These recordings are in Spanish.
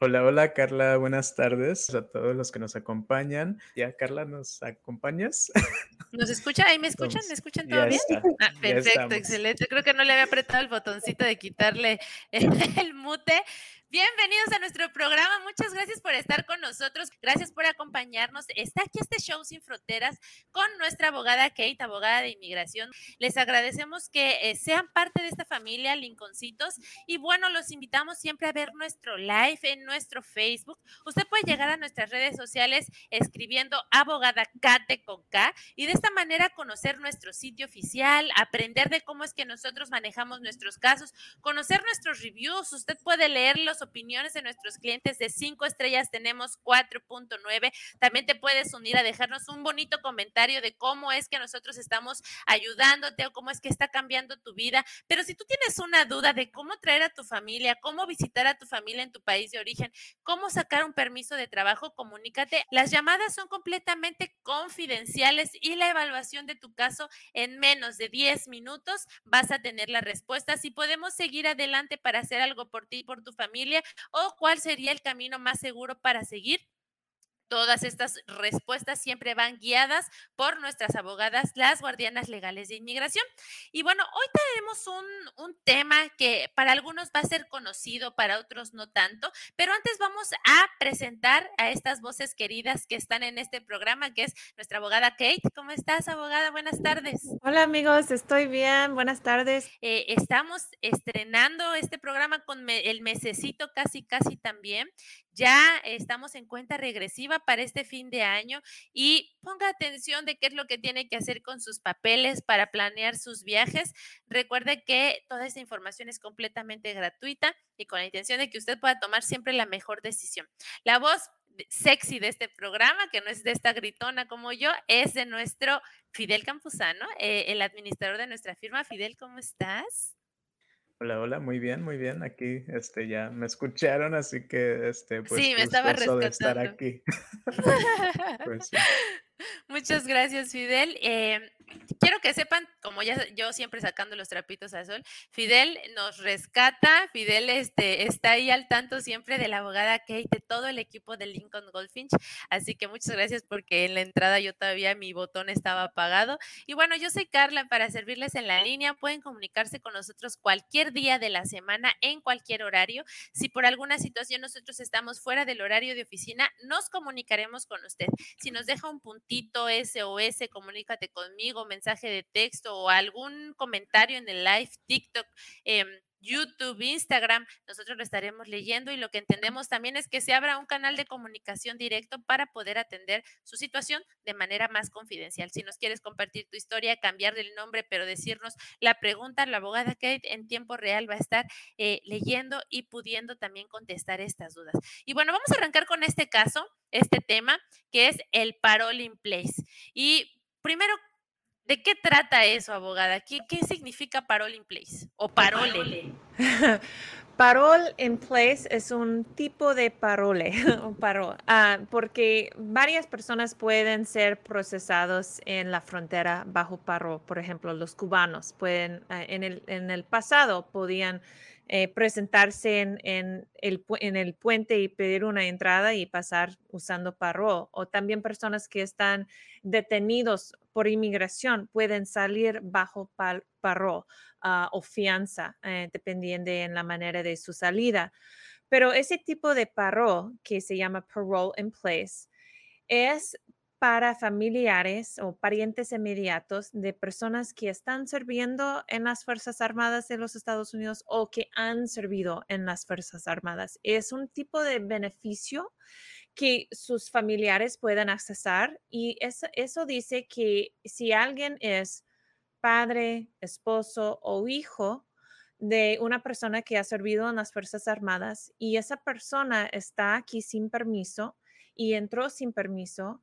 Hola, hola Carla, buenas tardes a todos los que nos acompañan. Ya, Carla, ¿nos acompañas? ¿Nos escucha? ¿Ahí me escuchan? ¿Me escuchan todo bien? Ah, perfecto, excelente. Creo que no le había apretado el botoncito de quitarle el mute. Bienvenidos a nuestro programa. Muchas gracias por estar con nosotros. Gracias por acompañarnos. Está aquí este show sin fronteras con nuestra abogada Kate, abogada de inmigración. Les agradecemos que eh, sean parte de esta familia Lincolncitos y bueno, los invitamos siempre a ver nuestro live en nuestro Facebook. Usted puede llegar a nuestras redes sociales escribiendo abogada Kate con K y de esta manera conocer nuestro sitio oficial, aprender de cómo es que nosotros manejamos nuestros casos, conocer nuestros reviews. Usted puede leerlos opiniones de nuestros clientes de cinco estrellas tenemos 4.9. También te puedes unir a dejarnos un bonito comentario de cómo es que nosotros estamos ayudándote o cómo es que está cambiando tu vida. Pero si tú tienes una duda de cómo traer a tu familia, cómo visitar a tu familia en tu país de origen, cómo sacar un permiso de trabajo, comunícate. Las llamadas son completamente confidenciales y la evaluación de tu caso en menos de 10 minutos vas a tener la respuesta. Si podemos seguir adelante para hacer algo por ti y por tu familia, o cuál sería el camino más seguro para seguir. Todas estas respuestas siempre van guiadas por nuestras abogadas, las guardianas legales de inmigración. Y bueno, hoy tenemos un, un, tema que para algunos va a ser conocido, para otros no tanto, pero antes vamos a presentar a estas voces queridas que están en este programa, que es nuestra abogada Kate. ¿Cómo estás, abogada? Buenas tardes. Hola amigos, estoy bien. Buenas tardes. Eh, estamos estrenando este programa con el mesecito casi, casi también. Ya estamos en cuenta regresiva para este fin de año y ponga atención de qué es lo que tiene que hacer con sus papeles para planear sus viajes. Recuerde que toda esta información es completamente gratuita y con la intención de que usted pueda tomar siempre la mejor decisión. La voz sexy de este programa, que no es de esta gritona como yo, es de nuestro Fidel Campuzano, eh, el administrador de nuestra firma. Fidel, ¿cómo estás? Hola, hola, muy bien, muy bien. Aquí, este, ya me escucharon, así que, este, pues, sí, me estaba de estar aquí. pues, sí. Muchas gracias, Fidel. Eh, quiero que sepan, como ya yo siempre sacando los trapitos al sol, Fidel nos rescata, Fidel este, está ahí al tanto siempre de la abogada Kate, de todo el equipo de Lincoln Goldfinch, así que muchas gracias porque en la entrada yo todavía mi botón estaba apagado. Y bueno, yo soy Carla para servirles en la línea, pueden comunicarse con nosotros cualquier día de la semana, en cualquier horario. Si por alguna situación nosotros estamos fuera del horario de oficina, nos comunicaremos con usted. Si nos deja un puntito SOS, comunícate conmigo, mensaje de texto o algún comentario en el live, TikTok, eh, YouTube, Instagram, nosotros lo estaremos leyendo y lo que entendemos también es que se abra un canal de comunicación directo para poder atender su situación de manera más confidencial. Si nos quieres compartir tu historia, cambiarle el nombre, pero decirnos la pregunta, la abogada Kate en tiempo real va a estar eh, leyendo y pudiendo también contestar estas dudas. Y bueno, vamos a arrancar con este caso, este tema, que es el parole in place. Y primero, ¿De qué trata eso, abogada? ¿Qué, qué significa parole in place o parole? parole in place es un tipo de parole, parole uh, porque varias personas pueden ser procesados en la frontera bajo paro. Por ejemplo, los cubanos pueden, uh, en, el, en el pasado podían eh, presentarse en, el, en, el, puente y pedir una entrada y pasar usando paro. O también personas que están detenidos por inmigración pueden salir bajo paro uh, o fianza, eh, dependiendo en la manera de su salida. Pero ese tipo de paro, que se llama parole in place, es para familiares o parientes inmediatos de personas que están sirviendo en las Fuerzas Armadas de los Estados Unidos o que han servido en las Fuerzas Armadas. Es un tipo de beneficio que sus familiares puedan accesar y eso, eso dice que si alguien es padre, esposo o hijo de una persona que ha servido en las Fuerzas Armadas y esa persona está aquí sin permiso y entró sin permiso,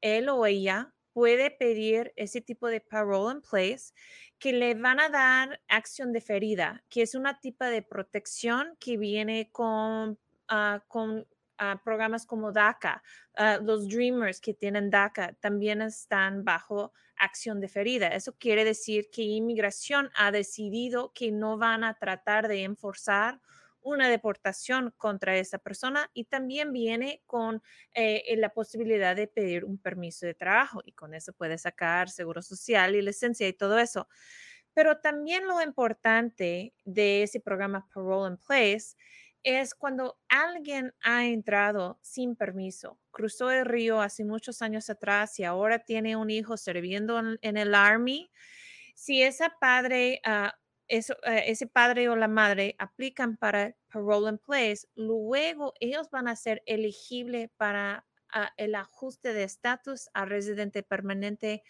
él o ella puede pedir ese tipo de parole in place que le van a dar acción deferida, que es una tipo de protección que viene con, uh, programas como DACA. Uh, los Dreamers que tienen DACA también están bajo acción deferida. Eso quiere decir que inmigración ha decidido que no van a tratar de enforzar una deportación contra esa persona y también viene con eh, la posibilidad de pedir un permiso de trabajo y con eso puede sacar seguro social y licencia y todo eso. Pero también lo importante de ese programa Parole in Place es cuando alguien ha entrado sin permiso, cruzó el río hace muchos años atrás y ahora tiene un hijo sirviendo en, el Army. Si esa padre, ah, eso, eh, ese padre o la madre aplican para parole in place, luego ellos van a ser elegibles para ah, el ajuste de estatus a residente permanente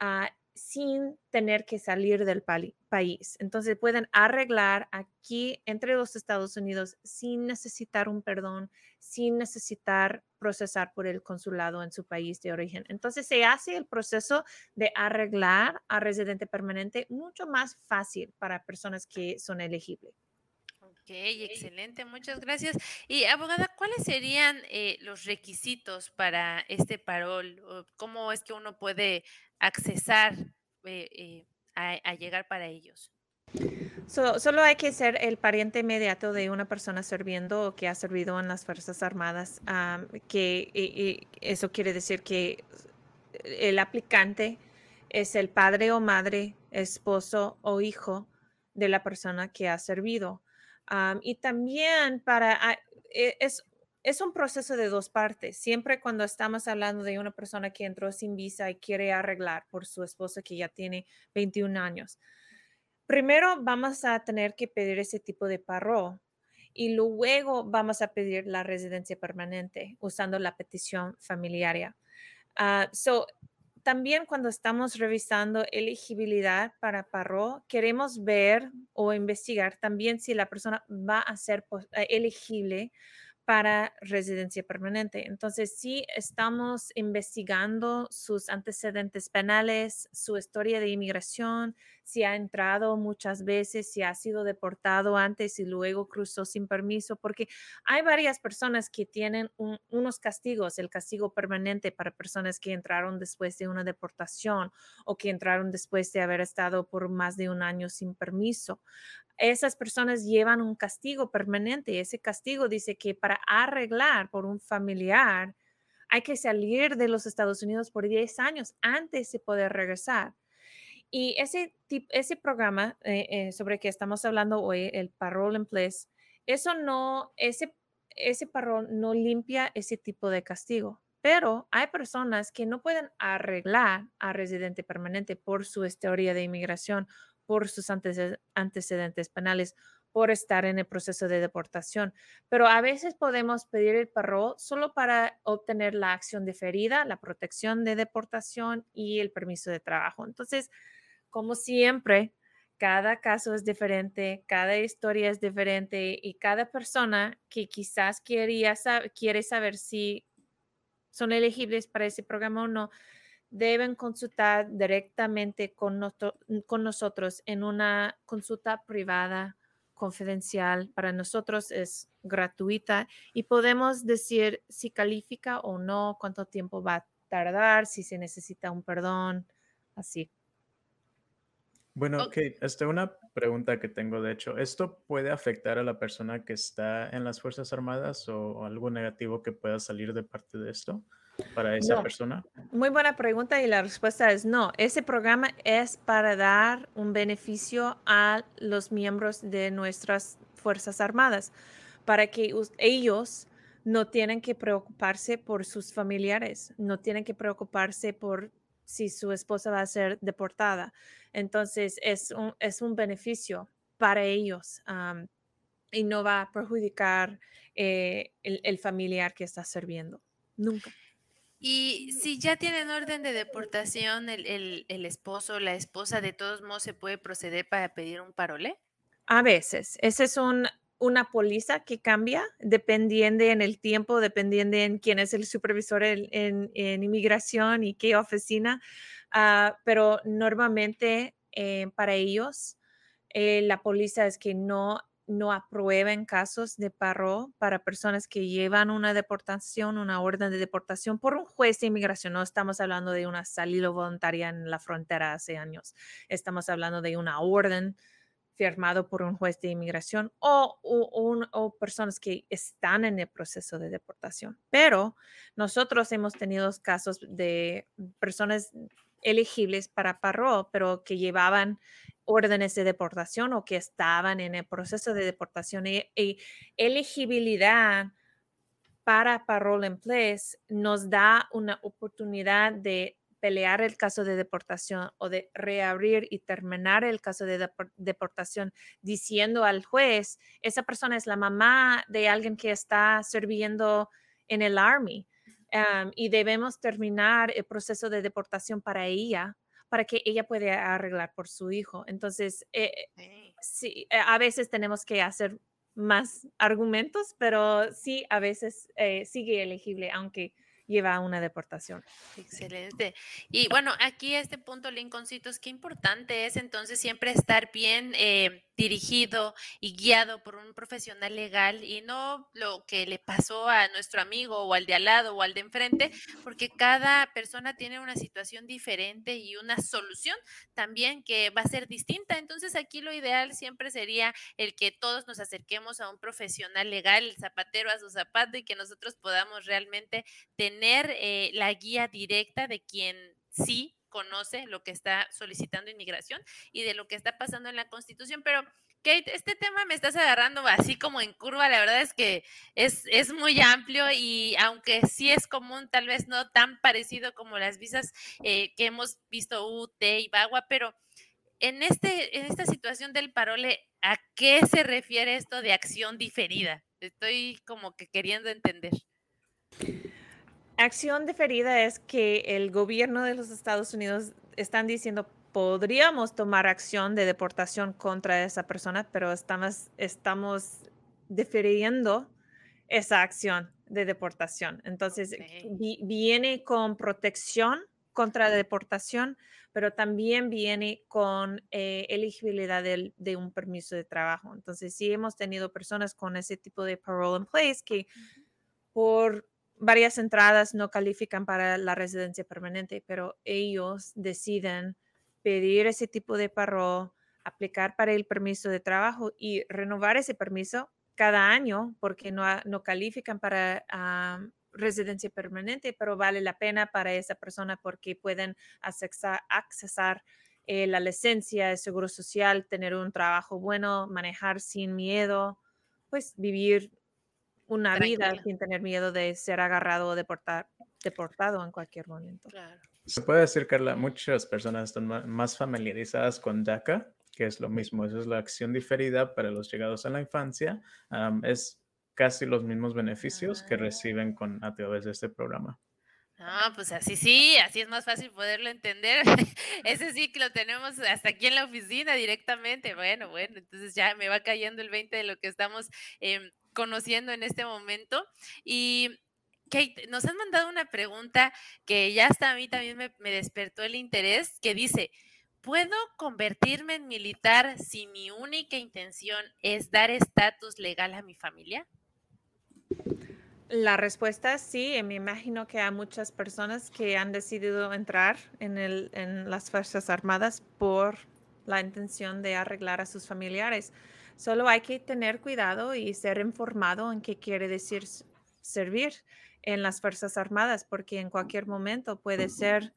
uh, sin tener que salir del país. Entonces pueden arreglar aquí entre los Estados Unidos sin necesitar un perdón, sin necesitar procesar por el consulado en su país de origen. Entonces se hace el proceso de arreglar a residente permanente mucho más fácil para personas que son elegibles. Ok, excelente, muchas gracias. Y abogada, ¿cuáles serían eh, los requisitos para este parol? ¿Cómo es que uno puede accesar eh, eh, a, llegar para ellos? solo hay que ser el pariente inmediato de una persona sirviendo o que ha servido en las Fuerzas Armadas, que eso quiere decir que el aplicante es el padre o madre, esposo o hijo de la persona que ha servido y también para, ah, e, es, es un proceso de dos partes. Siempre cuando estamos hablando de una persona que entró sin visa y quiere arreglar por su esposa que ya tiene 21 años, primero vamos a tener que pedir ese tipo de paro y luego vamos a pedir la residencia permanente usando la petición familiar. Uh, so, también cuando estamos revisando elegibilidad para paro, queremos ver o investigar también si la persona va a ser eh, elegible para residencia permanente. Entonces, sí estamos investigando sus antecedentes penales, su historia de inmigración, si ha entrado muchas veces, si ha sido deportado antes y luego cruzó sin permiso, porque hay varias personas que tienen unos castigos, el castigo permanente para personas que entraron después de una deportación o que entraron después de haber estado por más de un año sin permiso esas personas llevan un castigo permanente. Ese castigo dice que para arreglar por un familiar hay que salir de los Estados Unidos por 10 años antes de poder regresar. Y ese, ese programa eh, eh, sobre que estamos hablando hoy, el Parole in Place, eso no, ese, ese parol no limpia ese tipo de castigo. Pero hay personas que no pueden arreglar a residente permanente por su historia de inmigración por sus antecedentes penales, por estar en el proceso de deportación. Pero a veces podemos pedir el parol solo para obtener la acción deferida, la protección de deportación y el permiso de trabajo. Entonces, como siempre, cada caso es diferente, cada historia es diferente y cada persona que quizás quería quiere saber si son elegibles para ese programa o no, deben consultar directamente con, con nosotros en una consulta privada confidencial. Para nosotros es gratuita y podemos decir si califica o no, cuánto tiempo va a tardar, si se necesita un perdón, así. Bueno, ok, esta una pregunta que tengo, de hecho, ¿esto puede afectar a la persona que está en las Fuerzas Armadas o algo negativo que pueda salir de parte de esto? para esa persona? Muy buena pregunta y la respuesta es no. Ese programa es para dar un beneficio a los miembros de nuestras Fuerzas Armadas, para que ellos no tienen que preocuparse por sus familiares, no tienen que preocuparse por si su esposa va a ser deportada. Entonces, es un, es un beneficio para ellos y no va a perjudicar eh, el, el familiar que está sirviendo. Nunca. Y si ya tienen orden de deportación, el, el, esposo o la esposa, de todos modos, ¿se puede proceder para pedir un parole? A veces. Esa es un, una póliza que cambia dependiendo en el tiempo, dependiendo en quién es el supervisor en, inmigración y qué oficina. Ah, pero normalmente eh, para ellos, eh, la póliza es que no no aprueben casos de paro para personas que llevan una deportación, una orden de deportación por un juez de inmigración. No estamos hablando de una salida voluntaria en la frontera hace años. Estamos hablando de una orden firmado por un juez de inmigración o, personas que están en el proceso de deportación. Pero nosotros hemos tenido casos de personas elegibles para paro, pero que llevaban órdenes de deportación o que estaban en el proceso de deportación y, elegibilidad para parole en place nos da una oportunidad de pelear el caso de deportación o de reabrir y terminar el caso de deportación diciendo al juez, esa persona es la mamá de alguien que está sirviendo en el Army y debemos terminar el proceso de deportación para ella para que ella pueda arreglar por su hijo. Entonces, eh, sí, eh, a veces tenemos que hacer más argumentos, pero sí, a veces eh, sigue elegible, aunque lleva a una deportación. Excelente. Y bueno, aquí este punto, Lincolncitos, qué importante es entonces siempre estar bien eh, dirigido y guiado por un profesional legal y no lo que le pasó a nuestro amigo o al de al lado o al de enfrente, porque cada persona tiene una situación diferente y una solución también que va a ser distinta. Entonces aquí lo ideal siempre sería el que todos nos acerquemos a un profesional legal, el zapatero a su zapato y que nosotros podamos realmente tener eh, la guía directa de quien sí conoce lo que está solicitando inmigración y de lo que está pasando en la Constitución, pero Kate, este tema me estás agarrando así como en curva, la verdad es que es, es muy amplio y aunque sí es común, tal vez no tan parecido como las visas eh, que hemos visto UT y Bagua, pero en, este, en esta situación del parole, ¿a qué se refiere esto de acción diferida? Estoy como que queriendo entender. Acción diferida es que el gobierno de los Estados Unidos están diciendo podríamos tomar acción de deportación contra esa persona, pero estamos, estamos diferiendo esa acción de deportación. Entonces, viene con protección contra la deportación, pero también viene con eh, elegibilidad de, de, un permiso de trabajo. Entonces, sí hemos tenido personas con ese tipo de parole in place que por varias entradas no califican para la residencia permanente, pero ellos deciden pedir ese tipo de paro, aplicar para el permiso de trabajo y renovar ese permiso cada año porque no, no califican para residencia permanente, pero vale la pena para esa persona porque pueden accesar, eh, la licencia, el seguro social, tener un trabajo bueno, manejar sin miedo, pues vivir una vida sin tener miedo de ser agarrado o deportado en cualquier momento. Se puede decir, Carla, muchas personas están más familiarizadas con DACA, que es lo mismo, eso es la acción diferida para los llegados a la infancia. es casi los mismos beneficios que ah. reciben con, a través de este programa. Ah, pues así sí, así es más fácil poderlo entender. Ese sí que lo tenemos hasta aquí en la oficina directamente. Bueno, bueno, entonces ya me va cayendo el 20 de lo que estamos em, conociendo en este momento. Y Kate, nos han mandado una pregunta que ya hasta a mí también me, me despertó el interés, que dice, ¿puedo convertirme en militar si mi única intención es dar estatus legal a mi familia? La respuesta es sí. Me imagino que hay muchas personas que han decidido entrar en, el, en las Fuerzas Armadas por la intención de arreglar a sus familiares. Solo hay que tener cuidado y ser informado en qué quiere decir servir en las Fuerzas Armadas, porque en cualquier momento puede ser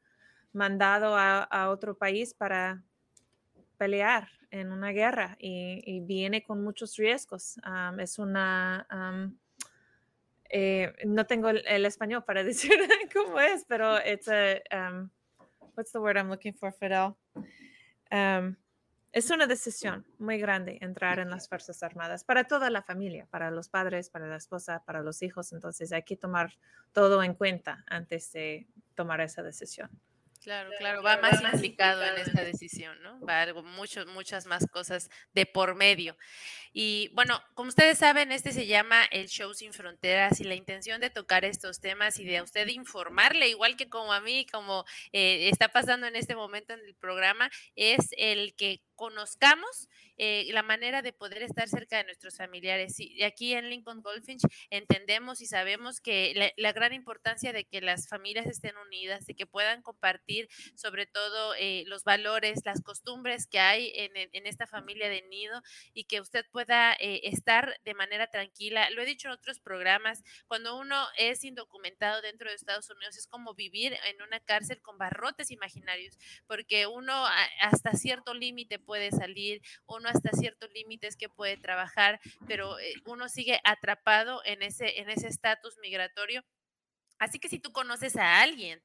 mandado a, otro país para pelear en una guerra y, viene con muchos riesgos. es una... Eh, no tengo el, español para decir cómo es, pero it's a... Um, what's the word I'm looking for, Fidel? Es una decisión muy grande entrar en las Fuerzas Armadas para toda la familia, para los padres, para la esposa, para los hijos. Entonces hay que tomar todo en cuenta antes de tomar esa decisión. Claro, claro, va más implicado en esta decisión, ¿no? Va algo, muchos, muchas más cosas de por medio. Y bueno, como ustedes saben, este se llama el Show Sin Fronteras y la intención de tocar estos temas y de a usted informarle, igual que como a mí, como eh, está pasando en este momento en el programa, es el que conozcamos eh, la manera de poder estar cerca de nuestros familiares. Y aquí en Lincoln Goldfinch entendemos y sabemos que la, la gran importancia de que las familias estén unidas, de que puedan compartir sobre todo eh, los valores, las costumbres que hay en, esta familia de nido y que usted pueda eh, estar de manera tranquila. Lo he dicho en otros programas, cuando uno es indocumentado dentro de Estados Unidos es como vivir en una cárcel con barrotes imaginarios, porque uno hasta cierto límite puede salir, uno hasta cierto límite es que puede trabajar, pero eh, uno sigue atrapado en ese en ese estatus migratorio. Así que si tú conoces a alguien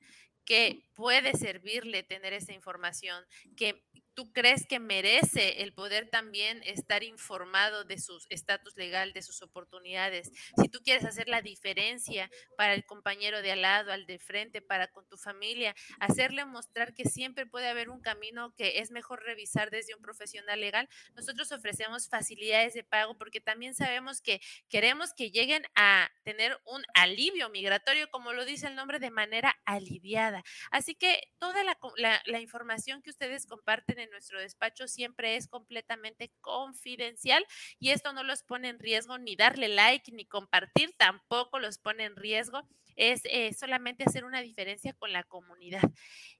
que puede servirle tener esa información, que tú crees que merece el poder también estar informado de su estatus legal, de sus oportunidades. Si tú quieres hacer la diferencia para el compañero de al lado, al de frente, para con tu familia, hacerle mostrar que siempre puede haber un camino que es mejor revisar desde un profesional legal, nosotros ofrecemos facilidades de pago porque también sabemos que queremos que lleguen a tener un alivio migratorio, como lo dice el nombre, de manera aliviada. Así que toda la, la información que ustedes comparten en nuestro despacho siempre es completamente confidencial y esto no los pone en riesgo ni darle like ni compartir, tampoco los pone en riesgo, es eh, solamente hacer una diferencia con la comunidad.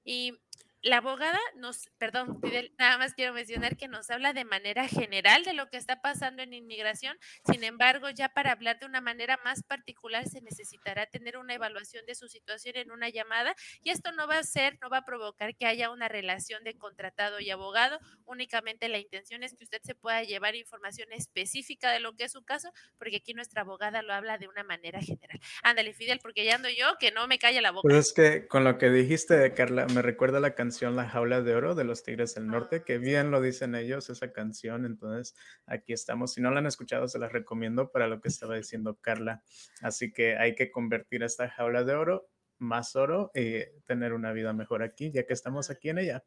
Y la abogada nos, perdón, nada más quiero mencionar que nos habla de manera general de lo que está pasando en inmigración. Sin embargo, ya para hablar de una manera más particular se necesitará tener una evaluación de su situación en una llamada y esto no va a ser, no va a provocar que haya una relación de contratado y abogado. Únicamente la intención es que usted se pueda llevar información específica de lo que es su caso, porque aquí nuestra abogada lo habla de una manera general. Ándale, Fidel, porque ya ando yo, que no me calla la boca. Pues es que con lo que dijiste, Carla, me recuerda la canción la Jaula de Oro de los Tigres del Norte, que bien lo dicen ellos, esa canción. Entonces, aquí estamos. Si no la han escuchado, se las recomiendo para lo que estaba diciendo Carla. Así que hay que convertir esta jaula de oro más oro y tener una vida mejor aquí, ya que estamos aquí en ella.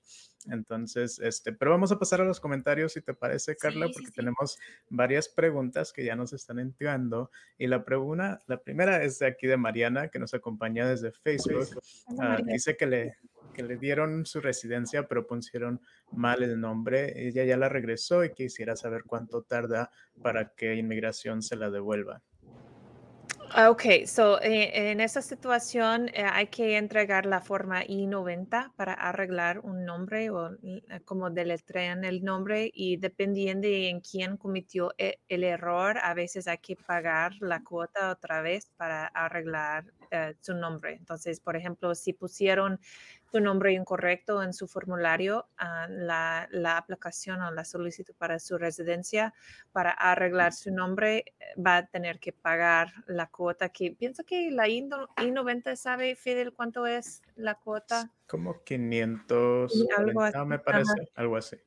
Entonces, este, pero vamos a pasar a los comentarios, si te parece, Carla, porque tenemos varias preguntas que ya nos están entrando. Y la pregunta, la primera es de aquí de Mariana, que nos acompaña desde Facebook. Ah, dice que le, que le dieron su residencia, pero pusieron mal el nombre. Ella ya la regresó y quisiera saber cuánto tarda para que inmigración se la devuelva. Ah, ok, so eh, en esa situación eh, hay que entregar la forma I-90 para arreglar un nombre o eh, como deletrean el nombre y dependiendo de en quién cometió el error, a veces hay que pagar la cuota otra vez para arreglar su nombre. Entonces, por ejemplo, si pusieron su nombre incorrecto en su formulario, ah, la, la, aplicación o la solicitud para su residencia para arreglar su nombre eh, va a tener que pagar la cuota que pienso que la I-90 sabe, Fidel, cuánto es la cuota. Como 500, algo así, me parece, algo así.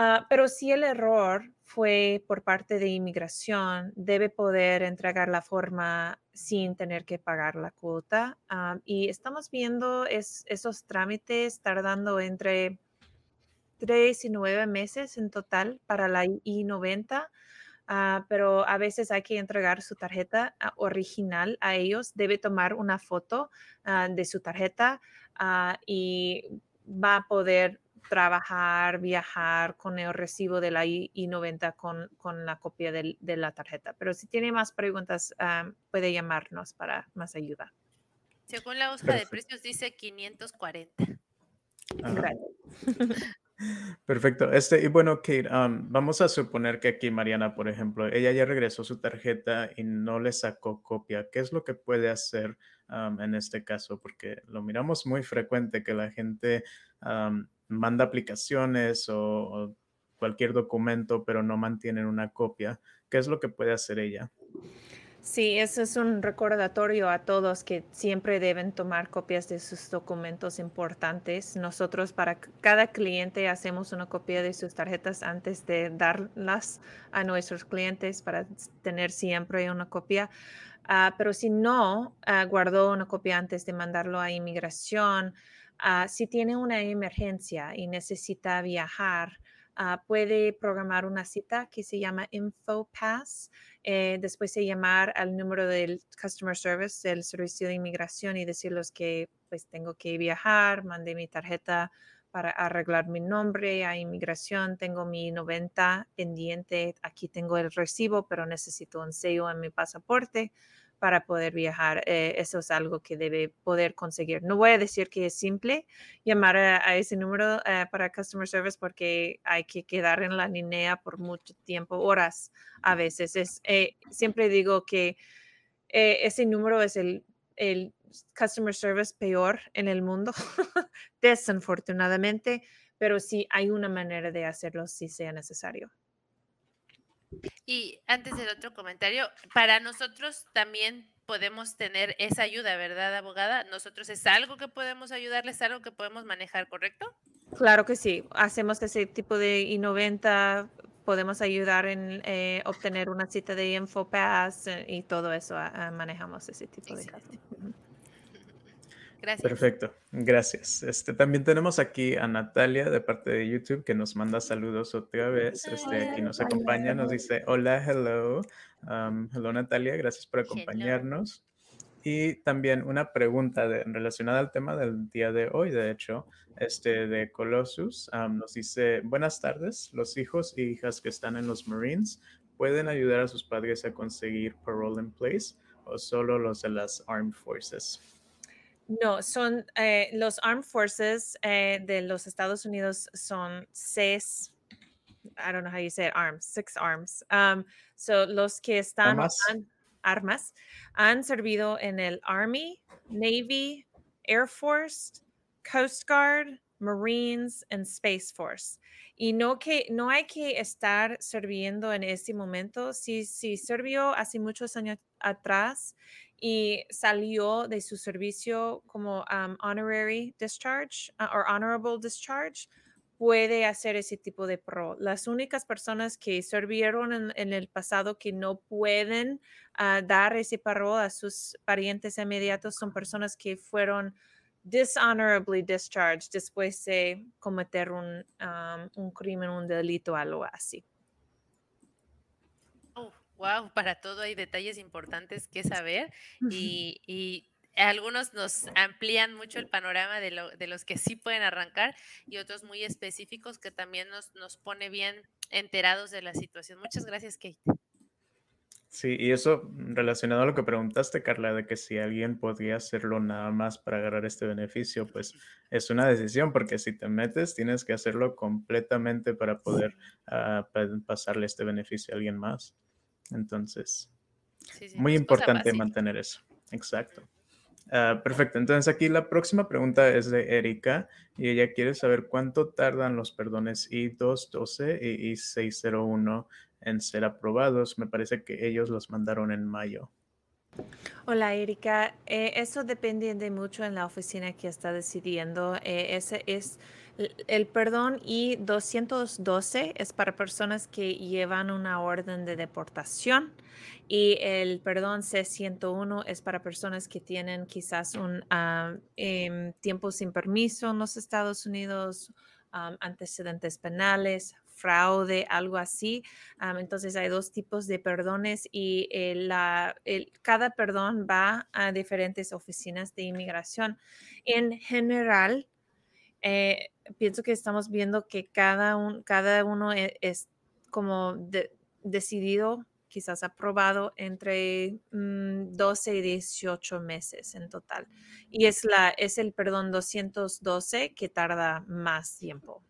Ah, pero si el error fue por parte de inmigración, debe poder entregar la forma sin tener que pagar la cuota. Ah, y estamos viendo esos trámites tardando entre tres y nueve meses en total para la I-90. Ah, pero a veces hay que entregar su tarjeta original a ellos. Debe tomar una foto de su tarjeta y va a poder trabajar, viajar con el recibo de la I-90 con, con, la copia de, la tarjeta. Pero si tiene más preguntas, ah, puede llamarnos para más ayuda. Según la hoja de precios dice 540. Perfecto. Este, y bueno, Kate, vamos a suponer que aquí Mariana, por ejemplo, ella ya regresó su tarjeta y no le sacó copia. ¿Qué es lo que puede hacer en este caso? Porque lo miramos muy frecuente que la gente manda aplicaciones o, cualquier documento, pero no mantienen una copia. ¿Qué es lo que puede hacer ella? Sí, eso es un recordatorio a todos que siempre deben tomar copias de sus documentos importantes. Nosotros para cada cliente hacemos una copia de sus tarjetas antes de darlas a nuestros clientes para tener siempre una copia. Ah, pero si no ah, guardó una copia antes de mandarlo a inmigración, Ah, si tiene una emergencia y necesita viajar, ah, puede programar una cita que se llama InfoPass. Eh, después de llamar al número del Customer Service del Servicio de Inmigración y decirles que pues tengo que viajar, mandé mi tarjeta para arreglar mi nombre a inmigración, tengo mi 90 pendiente, aquí tengo el recibo, pero necesito un sello en mi pasaporte para poder viajar. Eh, eso es algo que debe poder conseguir. No voy a decir que es simple llamar a, ese número eh, para Customer Service porque hay que quedar en la línea por mucho tiempo, horas a veces. Es, eh, siempre digo que ese número es el, el Customer Service peor en el mundo, desafortunadamente, pero sí hay una manera de hacerlo si sea necesario. Y antes del otro comentario, para nosotros también podemos tener esa ayuda, ¿verdad, abogada? Nosotros es algo que podemos ayudarles, algo que podemos manejar, ¿correcto? Claro que sí. Hacemos ese tipo de I-90, podemos ayudar en eh, obtener una cita de InfoPass eh, y todo eso, manejamos ese tipo de casos. Gracias. Perfecto, gracias. Este, también tenemos aquí a Natalia de parte de YouTube que nos manda saludos otra vez. Este, aquí nos acompaña, nos dice hola, hello. Um, hello Natalia, gracias por acompañarnos. Y también una pregunta relacionada al tema del día de hoy, de hecho, este de Colossus, um, nos dice, buenas tardes, los hijos e hijas que están en los Marines pueden ayudar a sus padres a conseguir parole in place o solo los de las Armed Forces. No, son eh, los Armed Forces eh, de los Estados Unidos son seis, I don't know how you say it, arms, six arms. Um, so los que están armas. armas han servido en el Army, Navy, Air Force, Coast Guard, Marines and Space Force. Y no que no hay que estar sirviendo en ese momento. Si, si sirvió hace muchos años atrás y salió de su servicio como honorary discharge uh, o honorable discharge, puede hacer ese tipo de pro. Las únicas personas que sirvieron en, el pasado que no pueden ah, dar ese paro a sus parientes inmediatos son personas que fueron dishonorably discharged después de cometer un, un crimen, un delito, algo así. Wow, para todo hay detalles importantes que saber y, algunos nos amplían mucho el panorama de, lo, de, los que sí pueden arrancar y otros muy específicos que también nos, nos pone bien enterados de la situación. Muchas gracias, Kate. Sí, y eso relacionado a lo que preguntaste, Carla, de que si alguien podría hacerlo nada más para agarrar este beneficio, pues es una decisión, porque si te metes, tienes que hacerlo completamente para poder ah, pasarle este beneficio a alguien más. Entonces, muy importante mantener eso. Exacto. Ah, perfecto. Entonces aquí la próxima pregunta es de Erika y ella quiere saber cuánto tardan los perdones I-212 y I-601 en ser aprobados. Me parece que ellos los mandaron en mayo. Hola Erika, eh, eso depende de mucho en la oficina que está decidiendo. Eh, ese es el perdón y 212 es para personas que llevan una orden de deportación y el perdón C101 es para personas que tienen quizás un em, tiempo sin permiso en los Estados Unidos, antecedentes penales, fraude, algo así. entonces hay dos tipos de perdones y la, cada perdón va a diferentes oficinas de inmigración. En general, eh, pienso que estamos viendo que cada, un, cada uno e, es, como decidido, quizás aprobado entre 12 mm, y 18 meses en total. Y es, la, es el perdón 212 que tarda más tiempo.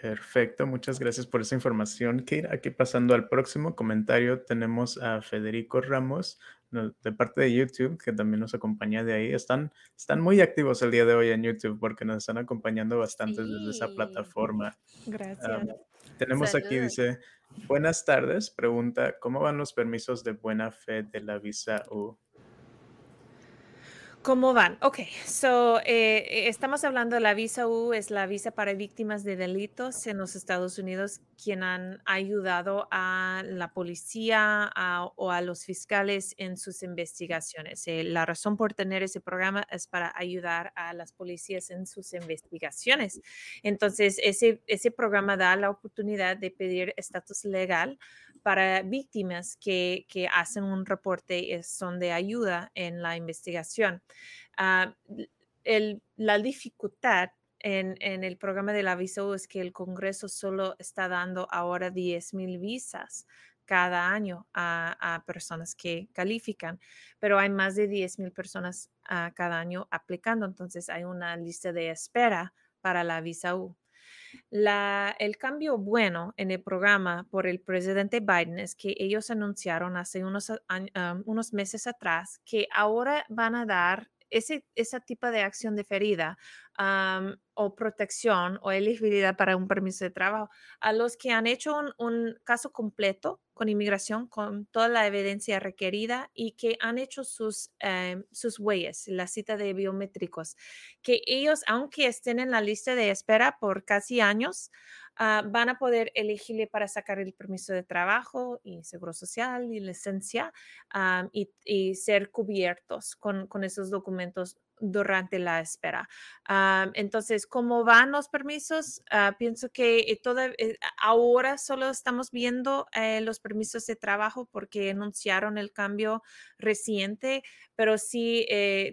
Perfecto, muchas gracias por esa información, Kate. Aquí pasando al próximo comentario, tenemos a Federico Ramos de parte de YouTube, que también nos acompaña de ahí. Están, están muy activos el día de hoy en YouTube porque nos están acompañando bastante desde esa plataforma. Gracias. tenemos aquí, dice, buenas tardes, pregunta, ¿cómo van los permisos de buena fe de la visa U? ¿Cómo van? Ok, so eh, estamos hablando de la visa U, es la visa para víctimas de delitos en los Estados Unidos, quien han ayudado a la policía o a los fiscales en sus investigaciones. Eh, la razón por tener ese programa es para ayudar a las policías en sus investigaciones. Entonces, ese, ese programa da la oportunidad de pedir estatus legal para víctimas que, hacen un reporte y son de ayuda en la investigación. Ah, la dificultad en, el programa de la visa es que el Congreso solo está dando ahora 10 mil visas cada año a, personas que califican, pero hay más de 10 mil personas ah, cada año aplicando, entonces hay una lista de espera para la visa. La, el cambio bueno en el programa por el presidente Biden es que ellos anunciaron hace unos, unos meses atrás que ahora van a dar ese, ese tipo de acción deferida o protección o elegibilidad para un permiso de trabajo a los que han hecho un, caso completo con inmigración, con toda la evidencia requerida y que han hecho sus, eh, sus huellas, la cita de biométricos, que ellos, aunque estén en la lista de espera por casi años, ah, van a poder elegirle para sacar el permiso de trabajo y seguro social y licencia y, y, ser cubiertos con esos documentos durante la espera. entonces, ¿cómo van los permisos? Ah, pienso que eh, toda, eh, ahora solo estamos viendo eh, los permisos de trabajo porque anunciaron el cambio reciente, pero sí,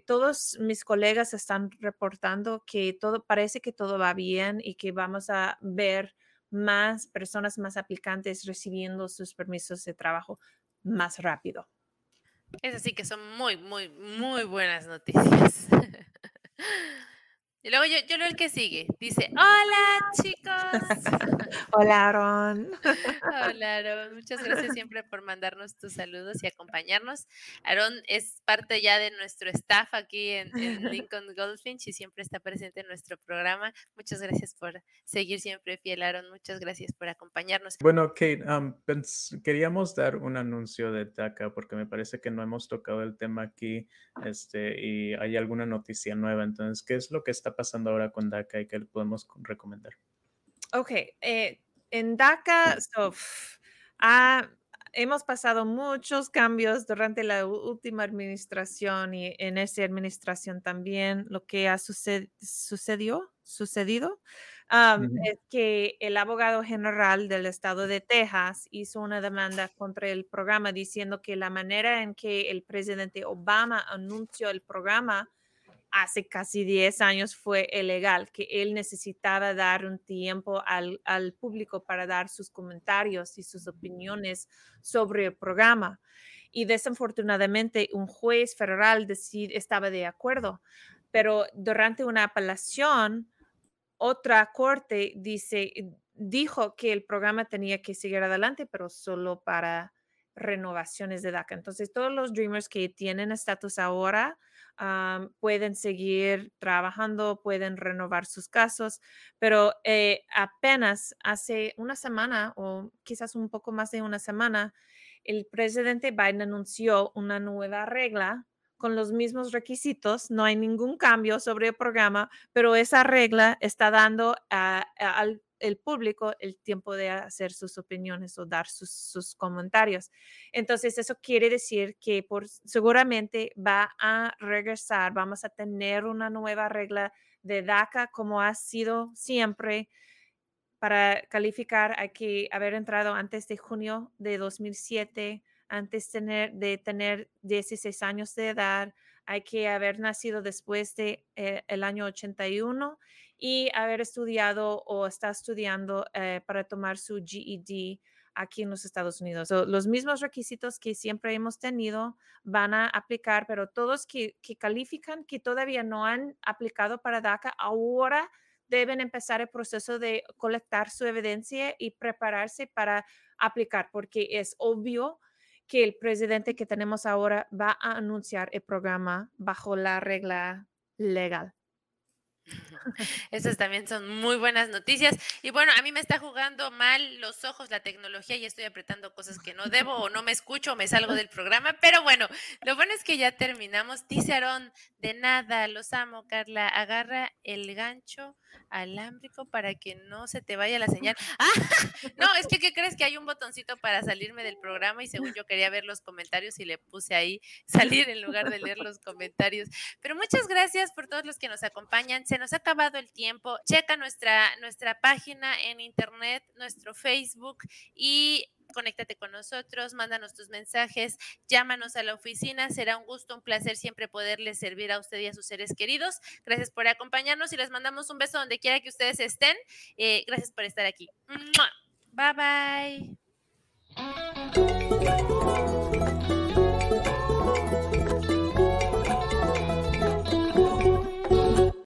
todos mis colegas están reportando que todo parece que todo va bien y que vamos a ver más personas, más aplicantes recibiendo sus permisos de trabajo más rápido. Es así que son muy, muy, muy buenas noticias. Y luego yo, yo leo el que sigue. Dice, hola chicos. hola Aaron. Hola Aaron. Muchas gracias siempre por mandarnos tus saludos y acompañarnos. Aaron es parte ya de nuestro staff aquí en, Lincoln Goldfinch y siempre está presente en nuestro programa. Muchas gracias por seguir siempre fiel Aaron. Muchas gracias por acompañarnos. Bueno, Kate, um, queríamos dar un anuncio de DACA porque me parece que no hemos tocado el tema aquí este, y hay alguna noticia nueva. Entonces, ¿qué es lo que está pasando ahora con DACA y qué le podemos recomendar? Ok, eh, en DACA hemos pasado muchos cambios durante la última administración y en esa administración también lo que ha sucedió, sucedido es que el abogado general del estado de Texas hizo una demanda contra el programa diciendo que la manera en que el presidente Obama anunció el programa hace casi 10 años fue ilegal, que él necesitaba dar un tiempo al, público para dar sus comentarios y sus opiniones sobre el programa. Y desafortunadamente un juez federal estaba de acuerdo, pero durante una apelación, otra corte dice, dijo que el programa tenía que seguir adelante, pero solo para renovaciones de DACA. Entonces, todos los Dreamers que tienen estatus ahora, pueden seguir trabajando, pueden renovar sus casos, pero eh, apenas hace una semana o quizás un poco más de una semana, el presidente Biden anunció una nueva regla con los mismos requisitos, no hay ningún cambio sobre el programa, pero esa regla está dando al el público el tiempo de hacer sus opiniones o dar sus, comentarios. Entonces, eso quiere decir que por, seguramente va a regresar, vamos a tener una nueva regla de DACA como ha sido siempre. Para calificar hay que haber entrado antes de junio de 2007, antes tener, de tener 16 años de edad, hay que haber nacido después de eh, el año 81 y haber estudiado o está estudiando eh, para tomar su GED aquí en los Estados Unidos. los mismos requisitos que siempre hemos tenido van a aplicar, pero todos que, que califican, que todavía no han aplicado para DACA, ahora deben empezar el proceso de colectar su evidencia y prepararse para aplicar, porque es obvio que el presidente que tenemos ahora va a anunciar el programa bajo la regla legal. Esas también son muy buenas noticias. Y bueno, a mí me está jugando mal los ojos la tecnología y estoy apretando cosas que no debo o no me escucho o me salgo del programa. Pero bueno, lo bueno es que ya terminamos. Dice Aarón, de nada, los amo, Carla. Agarra el gancho alámbrico para que no se te vaya la señal. Ah, no, es que ¿qué crees que hay un botoncito para salirme del programa? Y según yo quería ver los comentarios y le puse ahí salir en lugar de leer los comentarios. Pero muchas gracias por todos los que nos acompañan nos ha acabado el tiempo. Checa nuestra, nuestra página en internet, nuestro Facebook y conéctate con nosotros, mándanos tus mensajes, llámanos a la oficina. Será un gusto, un placer siempre poderles servir a usted y a sus seres queridos. Gracias por acompañarnos y les mandamos un beso donde quiera que ustedes estén. Eh, gracias por estar aquí. Bye bye.